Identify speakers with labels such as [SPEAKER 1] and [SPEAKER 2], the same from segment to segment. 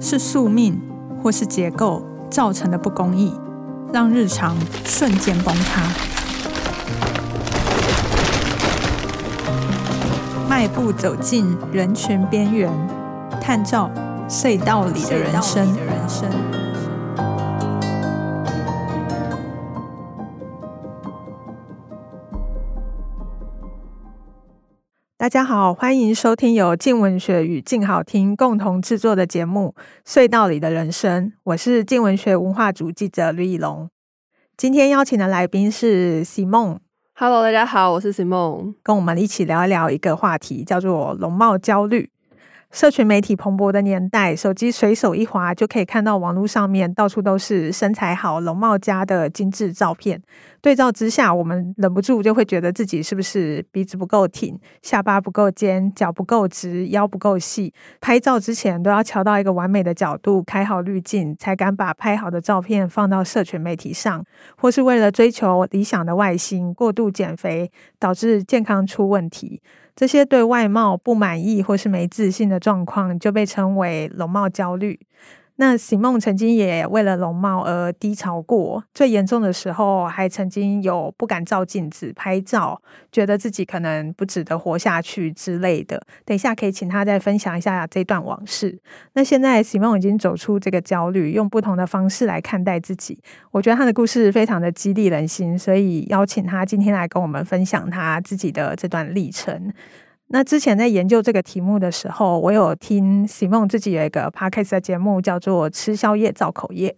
[SPEAKER 1] 是宿命或是结构造成的不公义，让日常瞬间崩塌。迈步走进人群边缘，探照隧道里的人生。大家好，欢迎收听由静文学与静好听共同制作的节目《隧道里的人生》。我是静文学文化组记者吕以龙。今天邀请的来宾是 Simone。
[SPEAKER 2] Hello，大家好，我是 Simone，
[SPEAKER 1] 跟我们一起聊一聊一个话题，叫做容貌焦虑。社群媒体蓬勃的年代，手机随手一滑就可以看到网络上面到处都是身材好、容貌佳的精致照片。对照之下，我们忍不住就会觉得自己是不是鼻子不够挺、下巴不够尖、脚不够直、腰不够细？拍照之前都要调到一个完美的角度，开好滤镜，才敢把拍好的照片放到社群媒体上。或是为了追求理想的外形，过度减肥，导致健康出问题。这些对外貌不满意或是没自信的状况，就被称为容貌焦虑。那 Simone 曾经也为了容貌而低潮过，最严重的时候还曾经有不敢照镜子拍照，觉得自己可能不值得活下去之类的。等一下可以请他再分享一下这段往事。那现在 Simone 已经走出这个焦虑，用不同的方式来看待自己。我觉得他的故事非常的激励人心，所以邀请他今天来跟我们分享他自己的这段历程。那之前在研究这个题目的时候，我有听 Simon 自己有一个 podcast 的节目，叫做《吃宵夜造口业》，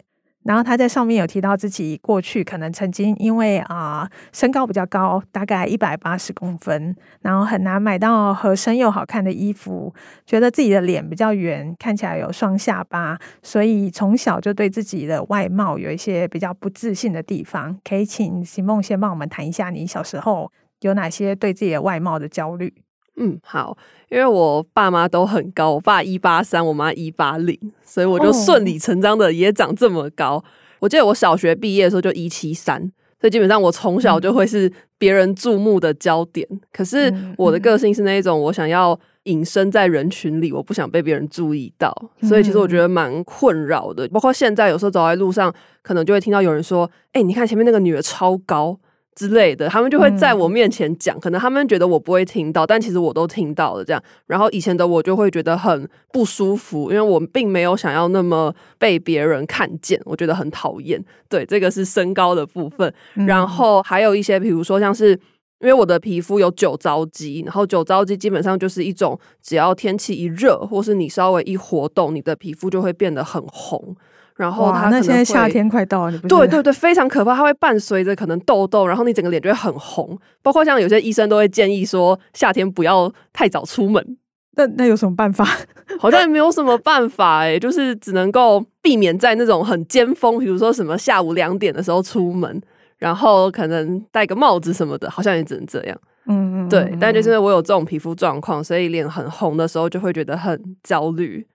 [SPEAKER 1] 然后他在上面有提到自己过去可能曾经因为啊、身高比较高，大概一百八十公分，然后很难买到合身又好看的衣服，觉得自己的脸比较圆，看起来有双下巴，所以从小就对自己的外貌有一些比较不自信的地方。可以请 Simone 先帮我们谈一下，你小时候有哪些对自己的外貌的焦虑？
[SPEAKER 2] 嗯，好，因为我爸妈都很高，我爸一八三，我妈一八零，所以我就顺理成章的也长这么高。Oh. 我记得我小学毕业的时候就一七三，所以基本上我从小就会是别人注目的焦点。嗯、可是我的个性是那一种，我想要隐身在人群里，我不想被别人注意到，所以其实我觉得蛮困扰的。包括现在有时候走在路上，可能就会听到有人说：“哎、欸，你看前面那个女的超高。”之类的，他们就会在我面前讲，嗯，可能他们觉得我不会听到，但其实我都听到了。这样，然后以前的我就会觉得很不舒服，因为我并没有想要那么被别人看见，我觉得很讨厌。对，这个是身高的部分，嗯，然后还有一些，比如说像是因为我的皮肤有酒糟肌，然后酒糟肌基本上就是一种，只要天气一热，或是你稍微一活动，你的皮肤就会变得很红。然后它
[SPEAKER 1] 那现在夏天快到了，
[SPEAKER 2] 对对对，非常可怕。它会伴随着可能痘痘，然后你整个脸就会很红。包括像有些医生都会建议说，夏天不要太早出门。
[SPEAKER 1] 那那有什么办法？
[SPEAKER 2] 好像也没有什么办法哎，就是只能够避免在那种很尖峰，比如说什么下午两点的时候出门，然后可能戴个帽子什么的，好像也只能这样。嗯嗯，对。但就是我有这种皮肤状况，所以脸很红的时候就会觉得很焦虑。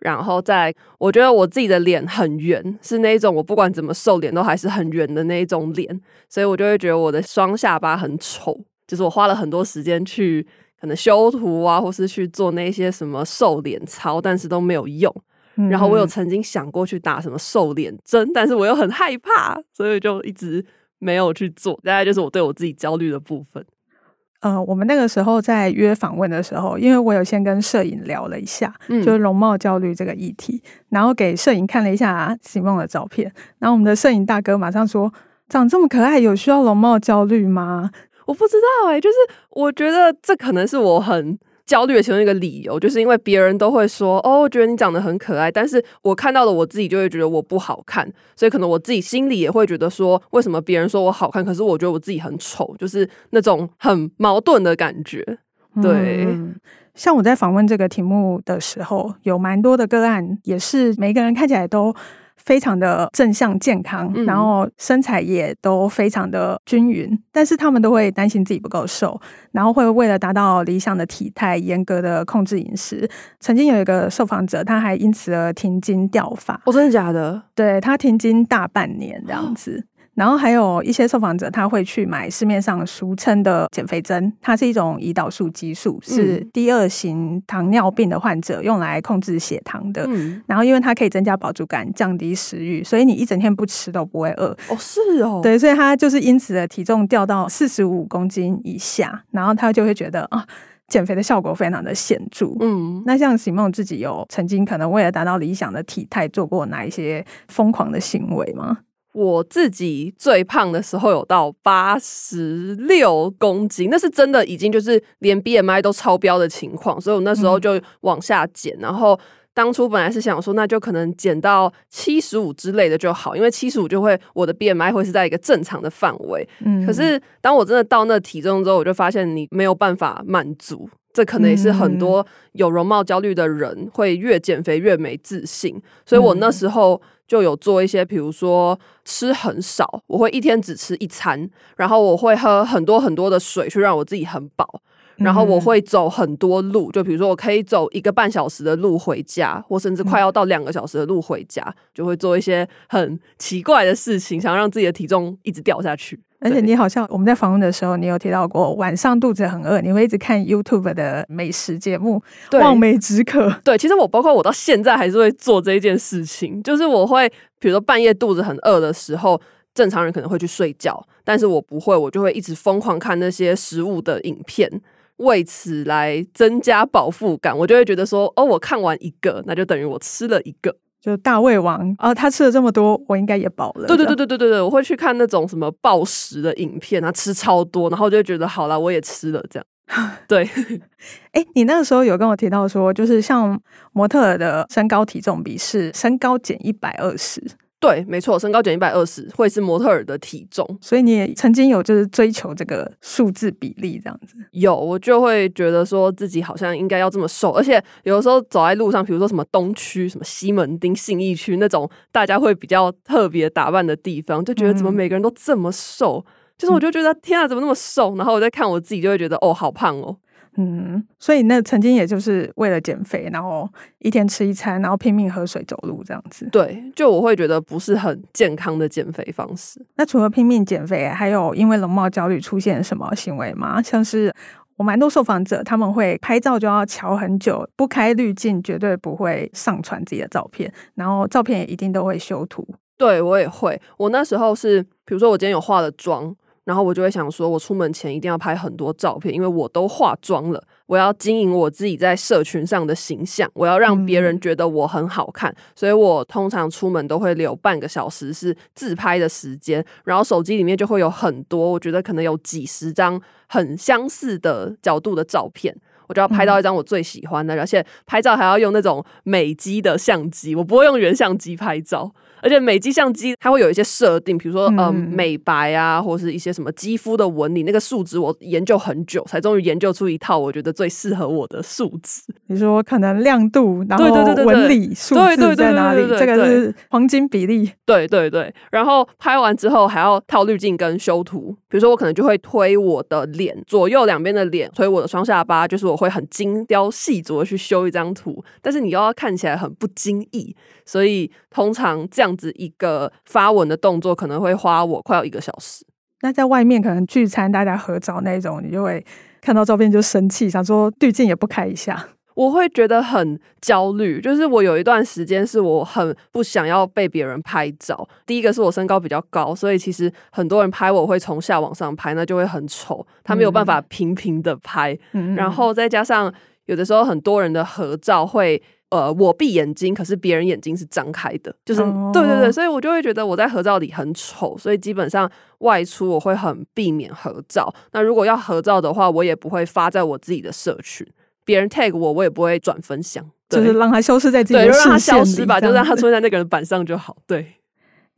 [SPEAKER 2] 然后再，我觉得我自己的脸很圆，是那种我不管怎么瘦脸都还是很圆的那一种脸，所以我就会觉得我的双下巴很丑。就是我花了很多时间去可能修图啊，或是去做那些什么瘦脸操，但是都没有用。然后我有曾经想过去打什么瘦脸针，但是我又很害怕，所以就一直没有去做。大概就是我对我自己焦虑的部分。
[SPEAKER 1] 呃，我们那个时候在约访问的时候，因为我有先跟摄影聊了一下，嗯、就是容貌焦虑这个议题，然后给摄影看了一下 Simone 的照片，然后我们的摄影大哥马上说：“长这么可爱，有需要容貌焦虑吗？”
[SPEAKER 2] 我不知道哎、欸，就是我觉得这可能是我很。焦虑的其中一个理由，就是因为别人都会说：“哦，我觉得你长得很可爱。”但是我看到了我自己，就会觉得我不好看，所以可能我自己心里也会觉得说：“为什么别人说我好看，可是我觉得我自己很丑？”就是那种很矛盾的感觉。
[SPEAKER 1] 对，像我在访问这个题目的时候，有蛮多的个案，也是每个人看起来都。非常的正向健康，然后身材也都非常的均匀，但是他们都会担心自己不够瘦，然后会为了达到理想的体态，严格的控制饮食。曾经有一个受访者，他还因此而停经掉发。
[SPEAKER 2] 哦，真的假的？
[SPEAKER 1] 对，他停经大半年这样子。然后还有一些受访者他会去买市面上俗称的减肥针，它是一种胰岛素激素，是第二型糖尿病的患者用来控制血糖的。嗯、然后因为它可以增加饱足感，降低食欲，所以你一整天不吃都不会饿。
[SPEAKER 2] 哦，是哦，
[SPEAKER 1] 对，所以他就是因此的体重掉到四十五公斤以下，然后他就会觉得啊。减肥的效果非常的显著。嗯，那像席梦自己有曾经可能为了达到理想的体态做过哪一些疯狂的行为吗？
[SPEAKER 2] 我自己最胖的时候有到八十六公斤，那是真的已经就是连 BMI 都超标的情况，所以我那时候就往下减，嗯、然后。当初本来是想说，那就可能减到七十五之类的就好，因为七十五就会我的 BMI 会是在一个正常的范围。嗯，可是当我真的到那体重之后，我就发现你没有办法满足，这可能也是很多有容貌焦虑的人会越减肥越没自信。所以我那时候就有做一些，比如说吃很少，我会一天只吃一餐，然后我会喝很多很多的水，去让我自己很饱。然后我会走很多路，就比如说我可以走一个半小时的路回家，或甚至快要到两个小时的路回家，就会做一些很奇怪的事情，想要让自己的体重一直掉下去。
[SPEAKER 1] 而且你好像我们在访问的时候，你有提到过晚上肚子很饿，你会一直看 YouTube 的美食节目，
[SPEAKER 2] 对
[SPEAKER 1] 望梅止渴。
[SPEAKER 2] 对，其实我包括我到现在还是会做这一件事情，就是我会比如说半夜肚子很饿的时候，正常人可能会去睡觉，但是我不会，我就会一直疯狂看那些食物的影片。为此来增加饱腹感，我就会觉得说，哦，我看完一个，那就等于我吃了一个，
[SPEAKER 1] 就大胃王啊，他吃了这么多，我应该也饱了。
[SPEAKER 2] 对对对对对对对，我会去看那种什么暴食的影片，他吃超多，然后就会觉得好了，我也吃了这样。对，
[SPEAKER 1] 哎、欸，你那个时候有跟我提到说，就是像模特的身高体重比是身高减一百二十。
[SPEAKER 2] 对，没错，身高减一百二十会是模特儿的体重，
[SPEAKER 1] 所以你也曾经有就是追求这个数字比例这样子。
[SPEAKER 2] 有，我就会觉得说自己好像应该要这么瘦，而且有的时候走在路上，比如说什么东区、什么西门町、信义区那种大家会比较特别打扮的地方，就觉得怎么每个人都这么瘦，嗯、就是我就觉得天啊，怎么那么瘦？然后我在看我自己，就会觉得哦，好胖哦。
[SPEAKER 1] 嗯，所以那曾经也就是为了减肥，然后一天吃一餐，然后拼命喝水、走路这样子。
[SPEAKER 2] 对，就我会觉得不是很健康的减肥方式。
[SPEAKER 1] 那除了拼命减肥，还有因为容貌焦虑出现什么行为吗？像是我蛮多受访者他们会拍照就要瞧很久，不开滤镜绝对不会上传自己的照片，然后照片也一定都会修图。
[SPEAKER 2] 对，我也会，我那时候是，比如说我今天有化了妆。然后我就会想说，我出门前一定要拍很多照片，因为我都化妆了，我要经营我自己在社群上的形象，我要让别人觉得我很好看，嗯、所以我通常出门都会留半个小时是自拍的时间，然后手机里面就会有很多，我觉得可能有几十张很相似的角度的照片，我就要拍到一张我最喜欢的，嗯、而且拍照还要用那种美机的相机，我不会用原相机拍照。而且美肌相机它会有一些设定，比如说嗯、呃、美白啊，或是一些什么肌肤的纹理，那个数值我研究很久，才终于研究出一套我觉得最适合我的数值。
[SPEAKER 1] 你说可能亮度，然后纹理数字在哪里？这个是黄金比例。
[SPEAKER 2] 对对对。然后拍完之后还要套滤镜跟修图，比如说我可能就会推我的脸，左右两边的脸，推我的双下巴，就是我会很精雕细琢的去修一张图，但是你又要看起来很不经意，所以通常这样。这样子一个发文的动作可能会花我快要一个小时。
[SPEAKER 1] 那在外面可能聚餐大家合照那种，你就会看到照片就生气，想说滤镜也不开一下。
[SPEAKER 2] 我会觉得很焦虑，就是我有一段时间是我很不想要被别人拍照。第一个是我身高比较高，所以其实很多人拍我会从下往上拍，那就会很丑，他没有办法平平的拍。嗯、然后再加上有的时候很多人的合照会。呃，我闭眼睛，可是别人眼睛是张开的，就是、oh. 对对对，所以我就会觉得我在合照里很丑，所以基本上外出我会很避免合照。那如果要合照的话，我也不会发在我自己的社群，别人 tag 我，我也不会转分享，
[SPEAKER 1] 就是让他消失在对，让他消失吧，就让他出现在那个人板上就好，对。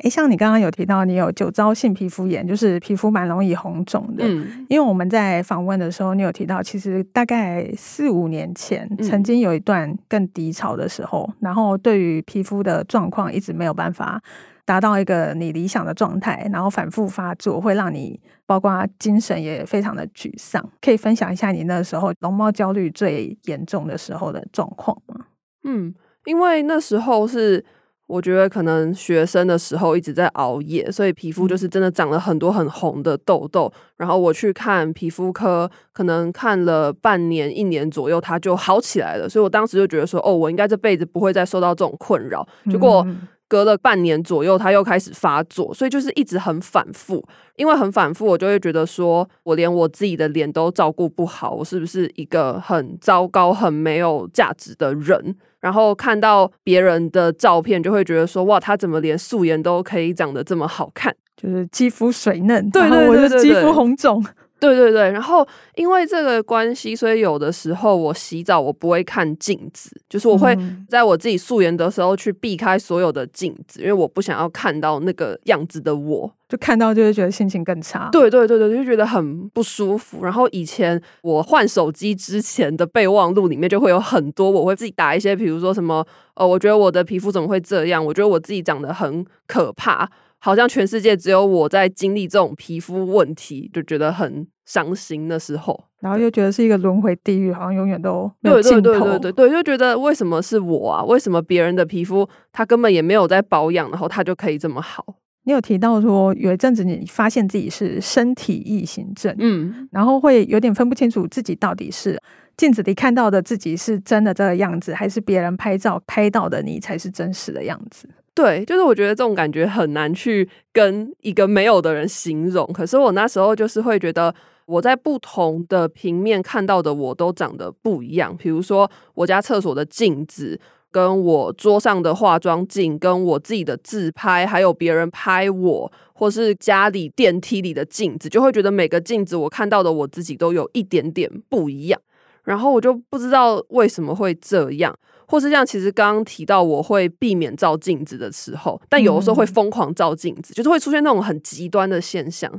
[SPEAKER 1] 诶，像你刚刚有提到，你有酒糟性皮肤炎，就是皮肤蛮容易红肿的。嗯，因为我们在访问的时候，你有提到，其实大概四五年前，曾经有一段更低潮的时候，嗯、然后对于皮肤的状况一直没有办法达到一个你理想的状态，然后反复发作，会让你包括精神也非常的沮丧。可以分享一下你那时候容貌焦虑最严重的时候的状况吗？
[SPEAKER 2] 嗯，因为那时候是。我觉得可能学生的时候一直在熬夜，所以皮肤就是真的长了很多很红的痘痘。然后我去看皮肤科，可能看了半年、一年左右，它就好起来了。所以我当时就觉得说，哦，我应该这辈子不会再受到这种困扰。结果隔了半年左右，它又开始发作，所以就是一直很反复。因为很反复，我就会觉得说，我连我自己的脸都照顾不好，我是不是一个很糟糕、很没有价值的人？然后看到别人的照片，就会觉得说哇，他怎么连素颜都可以长得这么好看？
[SPEAKER 1] 就是肌肤水嫩，对对对对肌肤红肿。
[SPEAKER 2] 对对对，然后因为这个关系，所以有的时候我洗澡我不会看镜子，就是我会在我自己素颜的时候去避开所有的镜子，因为我不想要看到那个样子的我，
[SPEAKER 1] 就看到就会觉得心情更差。
[SPEAKER 2] 对对对对，就觉得很不舒服。然后以前我换手机之前的备忘录里面就会有很多，我会自己打一些，比如说什么，呃，我觉得我的皮肤怎么会这样？我觉得我自己长得很可怕。好像全世界只有我在经历这种皮肤问题，就觉得很伤心的时候，
[SPEAKER 1] 然后又觉得是一个轮回地狱，好像永远都没有尽头。
[SPEAKER 2] 对对对对对对，就觉得为什么是我啊？为什么别人的皮肤他根本也没有在保养，然后他就可以这么好？
[SPEAKER 1] 你有提到说有一阵子你发现自己是身体异形症，嗯，然后会有点分不清楚自己到底是镜子里看到的自己是真的这个样子，还是别人拍照拍到的你才是真实的样子？
[SPEAKER 2] 对，就是我觉得这种感觉很难去跟一个没有的人形容。可是我那时候就是会觉得，我在不同的平面看到的我都长得不一样。比如说，我家厕所的镜子，跟我桌上的化妆镜，跟我自己的自拍，还有别人拍我，或是家里电梯里的镜子，就会觉得每个镜子我看到的我自己都有一点点不一样。然后我就不知道为什么会这样。或是像其实刚刚提到，我会避免照镜子的时候，但有的时候会疯狂照镜子，嗯、就是会出现那种很极端的现象，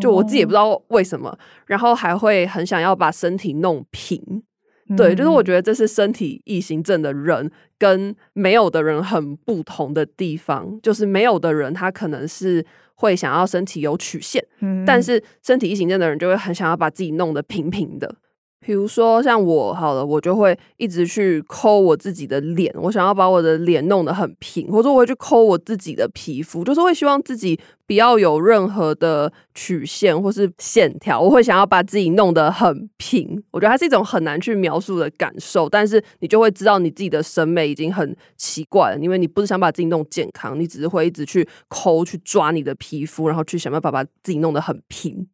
[SPEAKER 2] 就我自己也不知道为什么，哦、然后还会很想要把身体弄平，嗯、对，就是我觉得这是身体异形症的人跟没有的人很不同的地方，就是没有的人他可能是会想要身体有曲线，嗯、但是身体异形症的人就会很想要把自己弄得平平的。比如说像我好了，我就会一直去抠我自己的脸，我想要把我的脸弄得很平，或者我会去抠我自己的皮肤，就是会希望自己不要有任何的曲线或是线条，我会想要把自己弄得很平。我觉得它是一种很难去描述的感受，但是你就会知道你自己的审美已经很奇怪了，因为你不是想把自己弄健康，你只是会一直去抠去抓你的皮肤，然后去想办法把自己弄得很平。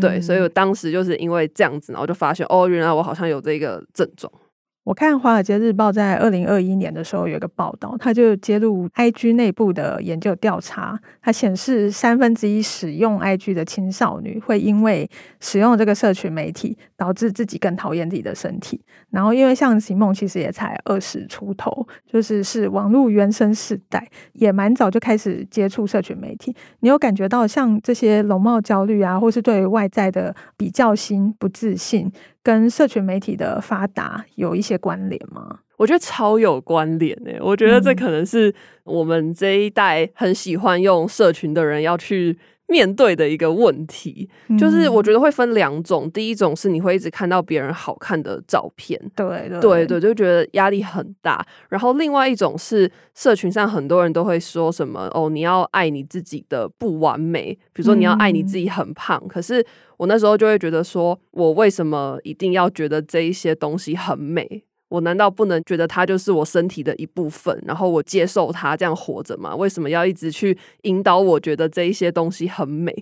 [SPEAKER 2] 对，所以我当时就是因为这样子，然后就发现哦，原来我好像有这个症状。
[SPEAKER 1] 我看《华尔街日报》在二零二一年的时候有一个报道，它就揭露 IG 内部的研究调查，它显示三分之一使用 IG 的青少女会因为使用这个社群媒体，导致自己更讨厌自己的身体。然后，因为像席梦其实也才二十出头，就是是网络原生世代，也蛮早就开始接触社群媒体。你有感觉到像这些容貌焦虑啊，或是对外在的比较心、不自信？跟社群媒体的发达有一些关联吗？
[SPEAKER 2] 我觉得超有关联诶、欸，我觉得这可能是我们这一代很喜欢用社群的人要去面对的一个问题。嗯、就是我觉得会分两种，第一种是你会一直看到别人好看的照片，
[SPEAKER 1] 对对
[SPEAKER 2] 对对，就觉得压力很大。然后另外一种是社群上很多人都会说什么哦，你要爱你自己的不完美，比如说你要爱你自己很胖，嗯、可是。我那时候就会觉得说，我为什么一定要觉得这一些东西很美？我难道不能觉得它就是我身体的一部分，然后我接受它这样活着吗？为什么要一直去引导我觉得这一些东西很美？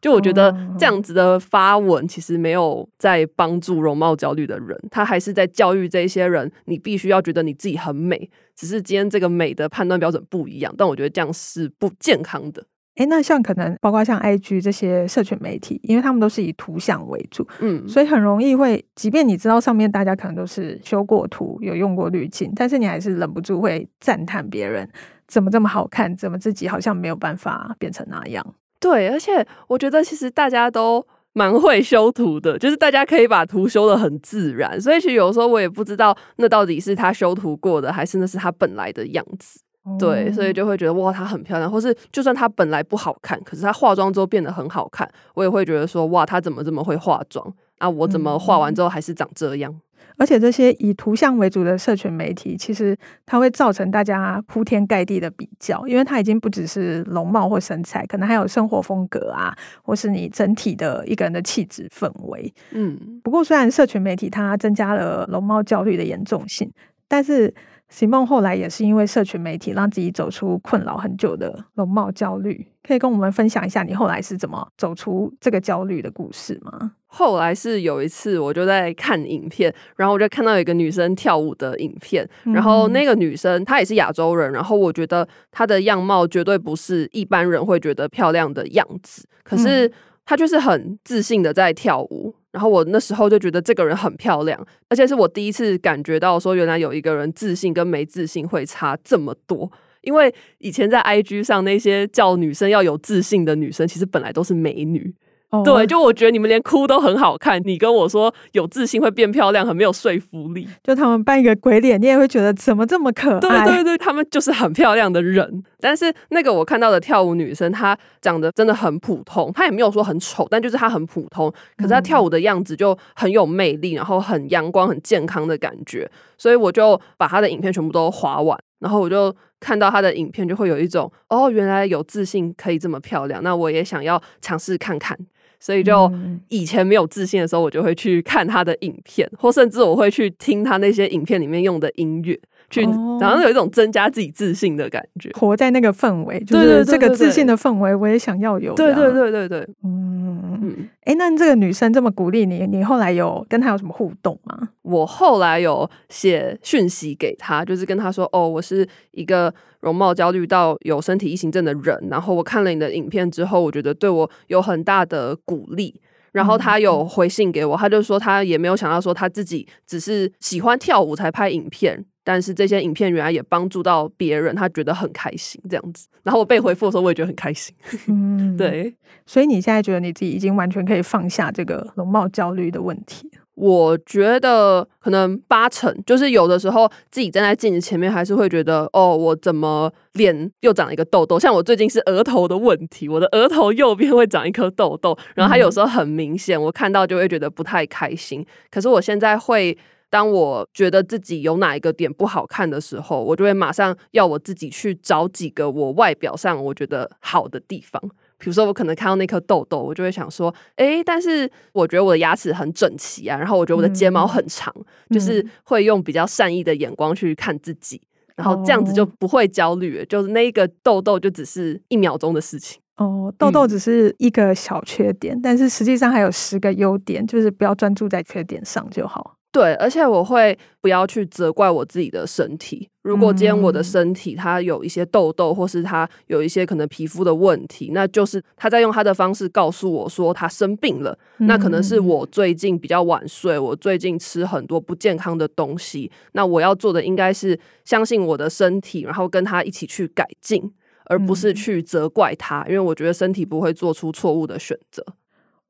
[SPEAKER 2] 就我觉得这样子的发文其实没有在帮助容貌焦虑的人，他还是在教育这一些人，你必须要觉得你自己很美，只是今天这个美的判断标准不一样，但我觉得这样是不健康的。
[SPEAKER 1] 诶，那像可能包括像 IG 这些社群媒体，因为他们都是以图像为主，嗯，所以很容易会，即便你知道上面大家可能都是修过图、有用过滤镜，但是你还是忍不住会赞叹别人怎么这么好看，怎么自己好像没有办法变成那样。
[SPEAKER 2] 对，而且我觉得其实大家都蛮会修图的，就是大家可以把图修的很自然，所以其实有时候我也不知道那到底是他修图过的，还是那是他本来的样子。对，所以就会觉得哇，她很漂亮，或是就算她本来不好看，可是她化妆之后变得很好看，我也会觉得说哇，她怎么这么会化妆啊？我怎么化完之后还是长这样？
[SPEAKER 1] 而且这些以图像为主的社群媒体，其实它会造成大家铺天盖地的比较，因为它已经不只是容貌或身材，可能还有生活风格啊，或是你整体的一个人的气质氛围。嗯，不过虽然社群媒体它增加了容貌焦虑的严重性，但是。Simone 后来也是因为社群媒体让自己走出困扰很久的容貌焦虑，可以跟我们分享一下你后来是怎么走出这个焦虑的故事吗？
[SPEAKER 2] 后来是有一次我就在看影片，然后我就看到有一个女生跳舞的影片，然后那个女生她也是亚洲人，然后我觉得她的样貌绝对不是一般人会觉得漂亮的样子，可是她就是很自信的在跳舞。然后我那时候就觉得这个人很漂亮，而且是我第一次感觉到说，原来有一个人自信跟没自信会差这么多。因为以前在 IG 上那些叫女生要有自信的女生，其实本来都是美女。Oh. 对，就我觉得你们连哭都很好看，你跟我说有自信会变漂亮，很没有说服力。
[SPEAKER 1] 就他们扮一个鬼脸，你也会觉得怎么这么可爱？
[SPEAKER 2] 对对对，他们就是很漂亮的人。但是那个我看到的跳舞女生，她长得真的很普通，她也没有说很丑，但就是她很普通。可是她跳舞的样子就很有魅力，然后很阳光、很健康的感觉。所以我就把她的影片全部都划完，然后我就看到她的影片，就会有一种哦，原来有自信可以这么漂亮，那我也想要尝试看看。所以就以前没有自信的时候，我就会去看他的影片，或甚至我会去听他那些影片里面用的音乐，去然后有一种增加自己自信的感觉，
[SPEAKER 1] 活在那个氛围，就是这个自信的氛围，我也想要有。
[SPEAKER 2] 对对对对对，
[SPEAKER 1] 嗯嗯。哎，那这个女生这么鼓励你，你后来有跟她有什么互动吗？
[SPEAKER 2] 我后来有写讯息给她，就是跟她说：“哦，我是一个。”容貌焦虑到有身体异形症的人，然后我看了你的影片之后，我觉得对我有很大的鼓励。然后他有回信给我，他就说他也没有想到说他自己只是喜欢跳舞才拍影片，但是这些影片原来也帮助到别人，他觉得很开心这样子。然后我被回复的时候，我也觉得很开心。嗯，对。
[SPEAKER 1] 所以你现在觉得你自己已经完全可以放下这个容貌焦虑的问题？
[SPEAKER 2] 我觉得可能八成，就是有的时候自己站在镜子前面，还是会觉得哦，我怎么脸又长了一个痘痘？像我最近是额头的问题，我的额头右边会长一颗痘痘，然后它有时候很明显，我看到就会觉得不太开心。可是我现在会，当我觉得自己有哪一个点不好看的时候，我就会马上要我自己去找几个我外表上我觉得好的地方。比如说，我可能看到那颗痘痘，我就会想说，哎、欸，但是我觉得我的牙齿很整齐啊，然后我觉得我的睫毛很长，嗯、就是会用比较善意的眼光去看自己，嗯、然后这样子就不会焦虑，就是那一个痘痘就只是一秒钟的事情。
[SPEAKER 1] 哦，痘痘只是一个小缺点，嗯、但是实际上还有十个优点，就是不要专注在缺点上就好。
[SPEAKER 2] 对，而且我会不要去责怪我自己的身体。如果今天我的身体它有一些痘痘，或是它有一些可能皮肤的问题，那就是他在用他的方式告诉我说他生病了。那可能是我最近比较晚睡，我最近吃很多不健康的东西。那我要做的应该是相信我的身体，然后跟他一起去改进，而不是去责怪他，因为我觉得身体不会做出错误的选择。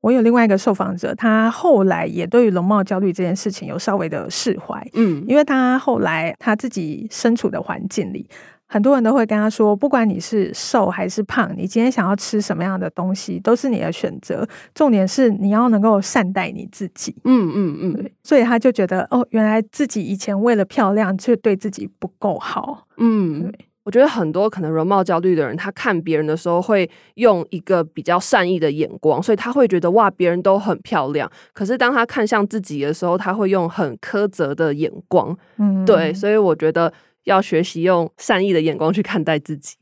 [SPEAKER 1] 我有另外一个受访者，他后来也对于容貌焦虑这件事情有稍微的释怀，嗯，因为他后来他自己身处的环境里，很多人都会跟他说，不管你是瘦还是胖，你今天想要吃什么样的东西都是你的选择，重点是你要能够善待你自己，嗯嗯嗯，所以他就觉得，哦，原来自己以前为了漂亮却对自己不够好，嗯，对。
[SPEAKER 2] 我觉得很多可能容貌焦虑的人，他看别人的时候会用一个比较善意的眼光，所以他会觉得哇，别人都很漂亮。可是当他看向自己的时候，他会用很苛责的眼光。嗯，对，所以我觉得要学习用善意的眼光去看待自己。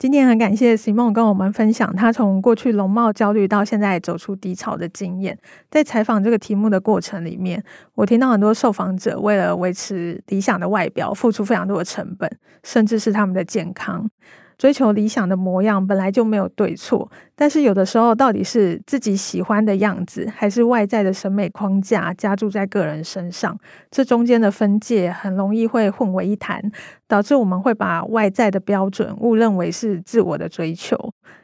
[SPEAKER 1] 今天很感谢 Simon 跟我们分享他从过去容貌焦虑到现在走出低潮的经验。在采访这个题目的过程里面，我听到很多受访者为了维持理想的外表，付出非常多的成本，甚至是他们的健康。追求理想的模样本来就没有对错，但是有的时候到底是自己喜欢的样子，还是外在的审美框架加注在个人身上，这中间的分界很容易会混为一谈，导致我们会把外在的标准误认为是自我的追求。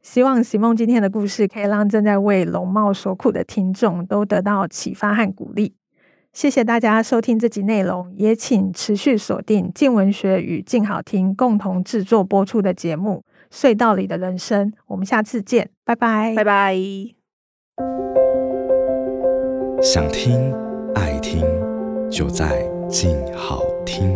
[SPEAKER 1] 希望席梦今天的故事可以让正在为容貌所苦的听众都得到启发和鼓励。谢谢大家收听这集内容，也请持续锁定静文学与静好听共同制作播出的节目《隧道里的人生》。我们下次见，拜拜，
[SPEAKER 2] 拜拜。
[SPEAKER 3] 想听爱听，就在静好听。